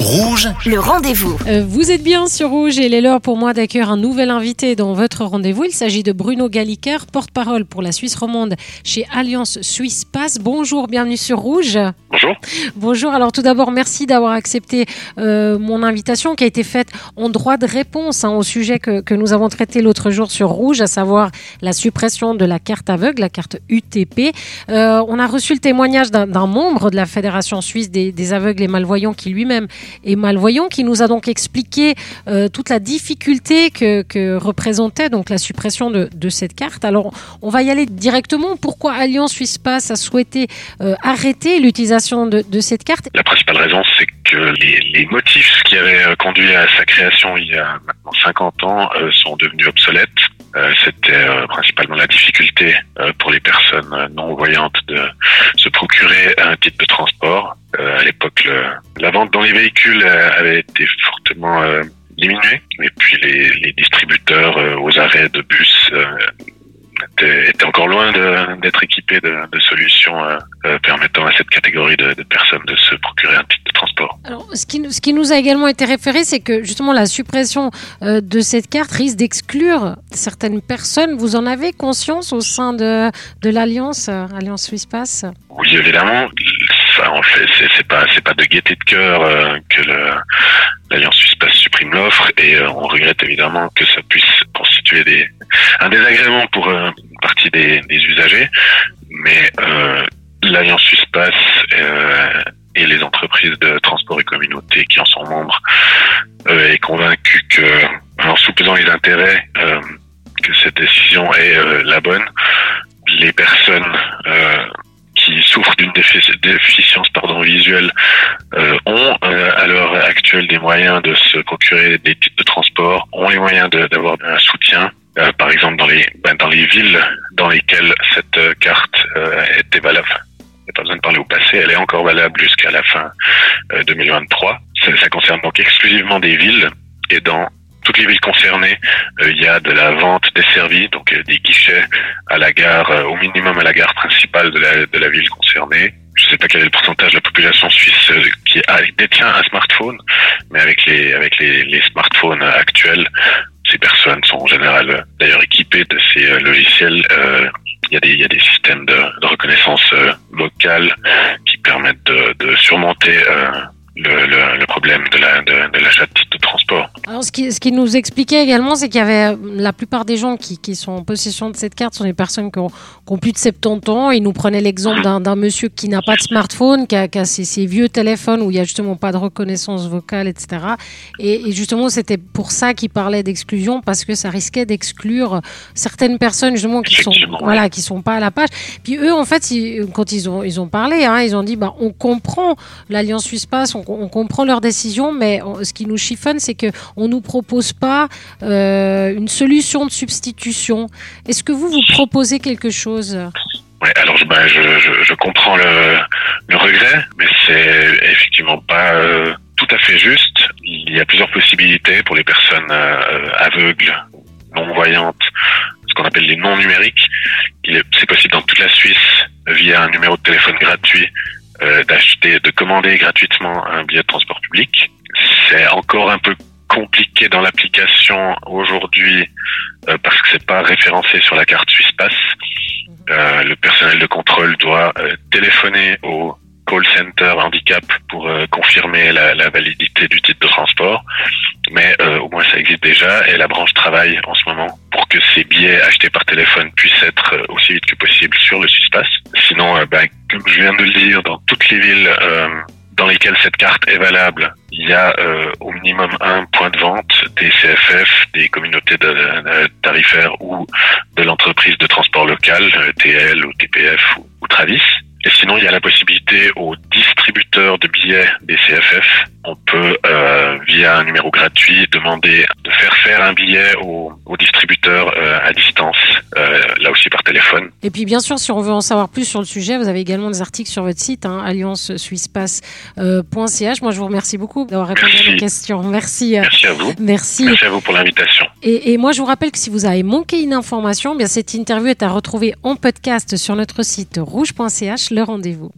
Rouge, le rendez-vous. Euh, vous êtes bien sur Rouge et il est l'heure pour moi d'accueillir un nouvel invité dans votre rendez-vous. Il s'agit de Bruno Galliker, porte-parole pour la Suisse romande chez Alliance Suisse Pass. Bonjour, bienvenue sur Rouge. Bonjour. Bonjour. Alors tout d'abord, merci d'avoir accepté euh, mon invitation qui a été faite en droit de réponse hein, au sujet que, que, nous avons traité l'autre jour sur Rouge, à savoir la suppression de la carte aveugle, la carte UTP. Euh, on a reçu le témoignage d'un membre de la Fédération suisse des, des aveugles et malvoyants qui lui-même est malvoyant, qui nous a donc expliqué euh, toute la difficulté que, représentait donc la suppression de, cette carte. Alors, on va y aller directement. Pourquoi Alliance Suisse Pass a souhaité euh, arrêter l'utilisation de, cette carte? La principale raison, c'est que les, motifs qui avaient conduit à sa création il y a maintenant 50 ans euh, sont devenus obsolètes. Euh, c'était euh, principalement la difficulté euh, pour les personnes non voyantes de se procurer un titre de transport. À l'époque, la vente dans les véhicules avait été fortement diminuée, et puis les, les distributeurs aux arrêts de bus était, était, encore loin d'être équipé de, de solutions euh, euh, permettant à cette catégorie de, de, personnes de se procurer un titre de transport. Alors, ce qui, ce qui nous a également été référé, c'est que justement la suppression euh, de cette carte risque d'exclure certaines personnes. Vous en avez conscience au sein de, de l'Alliance, euh, Alliance Suisse Pass? Oui, évidemment. En fait, c'est pas, de gaieté de cœur euh, que l'Alliance Suisse supprime l'offre et on regrette évidemment que ça puisse constituer un désagrément pour une partie des, usagers, mais euh, l'Alliance Suisse euh, et les entreprises de transport et communauté qui en sont membres euh, est convaincu que, en soupesant les intérêts, euh, que cette décision est la bonne. Les personnes souffrent d'une déficience pardon, visuelle euh, ont euh, à l'heure actuelle des moyens de se procurer des titres de transport, ont les moyens d'avoir un soutien. Euh, par exemple, dans les ben, dans les villes dans lesquelles cette carte était valable, il n'y a pas besoin de parler au passé, elle est encore valable jusqu'à la fin 2023. Ça, ça concerne donc exclusivement des villes et dans toutes les villes concernées, euh, il y a de la vente desservie, donc euh, des guichets à la gare, euh, au minimum à la gare principale de la, la ville concernée. Je ne sais pas quel est le pourcentage de la population suisse qui détient un smartphone, mais avec les avec les, smartphones actuels, ces personnes sont en général d'ailleurs équipées de ces logiciels. il y a des y a des systèmes de, reconnaissance locale qui permettent de, surmonter le, problème de la, de, de, de titres de transport. Alors, ce qui, ce qui nous expliquait également, c'est qu'il y avait la plupart des gens qui, qui, sont en possession de cette carte sont des personnes qui ont, qui ont plus de 70 ans. Il nous prenait l'exemple d'un monsieur qui n'a pas de smartphone, qui a, qui a ces, ces, vieux téléphones où il n'y a justement pas de reconnaissance vocale, etc. Et, et justement, c'était pour ça qu'il parlait d'exclusion, parce que ça risquait d'exclure certaines personnes justement qui sont voilà qui sont pas à la page. Puis eux, en fait, ils, quand ils ont ils ont parlé, hein, ils ont dit bah on comprend l'Alliance Suisse Pass, on, on comprend leurs décisions, mais on, ce qui nous chiffonne, c'est que on nous propose pas euh, une solution de substitution. Est-ce que vous vous proposez quelque chose? Alors ben, je, comprends le, regret, mais c'est effectivement pas euh, tout à fait juste. Il y a plusieurs possibilités pour les personnes euh, aveugles, non voyantes, ce qu'on appelle les non numériques. C'est possible dans toute la Suisse via un numéro de téléphone gratuit d'acheter, de commander gratuitement un billet de transport public. C'est encore un peu compliqué dans l'application aujourd'hui euh, parce que c'est pas référencé sur la carte Suisse Pass. Euh, le personnel de contrôle doit euh, téléphoner au call center handicap pour euh, confirmer la, la, validité du titre de transport. Mais au moins ça existe déjà et la branche travaille en ce moment pour que ces billets achetés par téléphone puissent être aussi vite que possible sur le Pass. Sinon, ben, comme je viens de le dire, dans toutes les villes dans lesquelles cette carte est valable, il y a euh, au minimum un point de vente des CFF, des communautés tarifaires ou de l'entreprise de transport local, TL ou TPF ou, Travis. Et sinon, il y a la possibilité aux distributeurs de billets des CFF, on peut, euh, via un numéro gratuit, demander de faire faire un billet au, au distributeur euh, à distance, euh, là aussi par téléphone. Et puis, bien sûr, si on veut en savoir plus sur le sujet, vous avez également des articles sur votre site, hein, alliancesuissepass.ch. Moi, je vous remercie beaucoup d'avoir répondu Merci. à mes questions. Merci. Merci à vous. Merci. Merci à vous pour l'invitation. Et, et, moi, je vous rappelle que si vous avez manqué une information, bien cette interview est à retrouver en podcast sur notre site rouge.ch. Le rendez-vous.